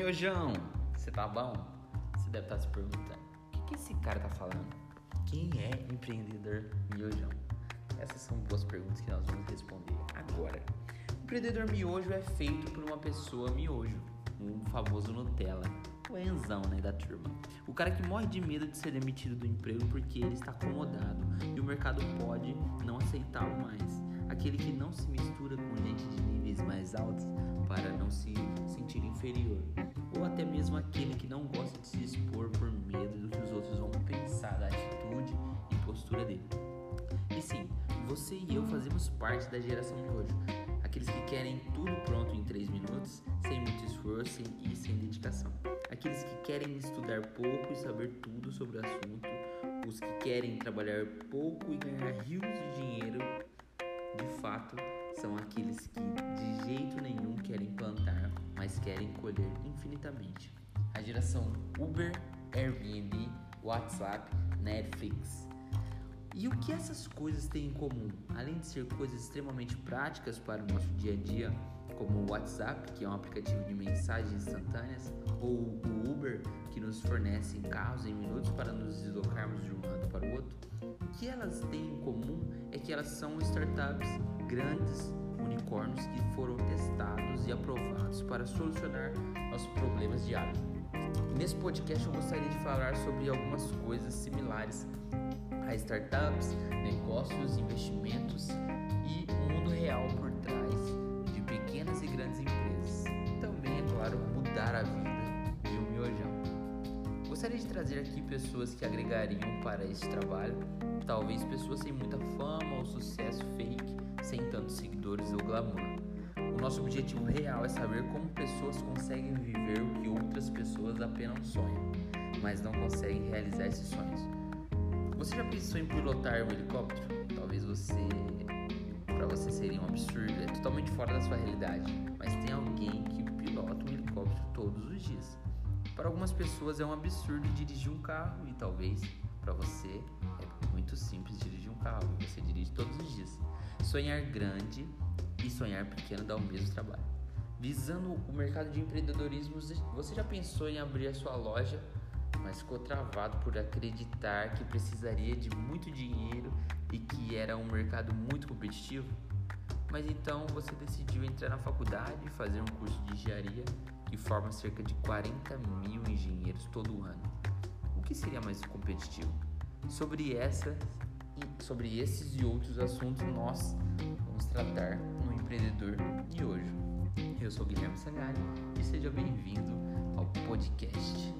miojão, você tá bom? Você deve estar se perguntando, o que, que esse cara tá falando? Quem é empreendedor miojão? Essas são boas perguntas que nós vamos responder agora. O empreendedor miojo é feito por uma pessoa miojo, um famoso Nutella, o enzão né, da turma. O cara que morre de medo de ser demitido do emprego porque ele está acomodado e o mercado pode não aceitá-lo mais. Aquele que não se mistura com mais altos para não se sentir inferior, ou até mesmo aquele que não gosta de se expor por medo do que os outros vão pensar da atitude e postura dele. E sim, você e eu fazemos parte da geração de hoje. Aqueles que querem tudo pronto em 3 minutos, sem muito esforço e sem dedicação. Aqueles que querem estudar pouco e saber tudo sobre o assunto. Os que querem trabalhar pouco e ganhar rios de dinheiro. De fato, são aqueles que jeito nenhum querem plantar, mas querem colher infinitamente. A geração Uber, Airbnb, WhatsApp, Netflix. E o que essas coisas têm em comum? Além de ser coisas extremamente práticas para o nosso dia a dia, como o WhatsApp, que é um aplicativo de mensagens instantâneas, ou o Uber, que nos fornece carros em minutos para nos deslocarmos de um lado para o outro, o que elas têm em comum é que elas são startups grandes aprovados para solucionar nossos problemas diários. Nesse podcast eu gostaria de falar sobre algumas coisas similares a startups, negócios, investimentos e o mundo real por trás de pequenas e grandes empresas. Também, é claro, mudar a vida de um miojão. Gostaria de trazer aqui pessoas que agregariam para esse trabalho, talvez pessoas sem muita fama ou sucesso fake, sem tantos seguidores ou glamour. O nosso objetivo real é saber como pessoas conseguem viver o que outras pessoas apenas sonham, mas não conseguem realizar esses sonhos. Você já pensou em pilotar um helicóptero? Talvez você. Para você seria um absurdo, é totalmente fora da sua realidade. Mas tem alguém que pilota um helicóptero todos os dias. Para algumas pessoas é um absurdo dirigir um carro e talvez para você é muito simples dirigir um carro e você dirige todos os dias. Sonhar grande e sonhar pequeno dá o mesmo trabalho. Visando o mercado de empreendedorismo, você já pensou em abrir a sua loja mas ficou travado por acreditar que precisaria de muito dinheiro e que era um mercado muito competitivo? Mas então você decidiu entrar na faculdade e fazer um curso de engenharia que forma cerca de 40 mil engenheiros todo ano. O que seria mais competitivo? Sobre essa sobre esses e outros assuntos nós vamos tratar no Empreendedor de hoje. Eu sou Guilherme Sagari e seja bem-vindo ao podcast.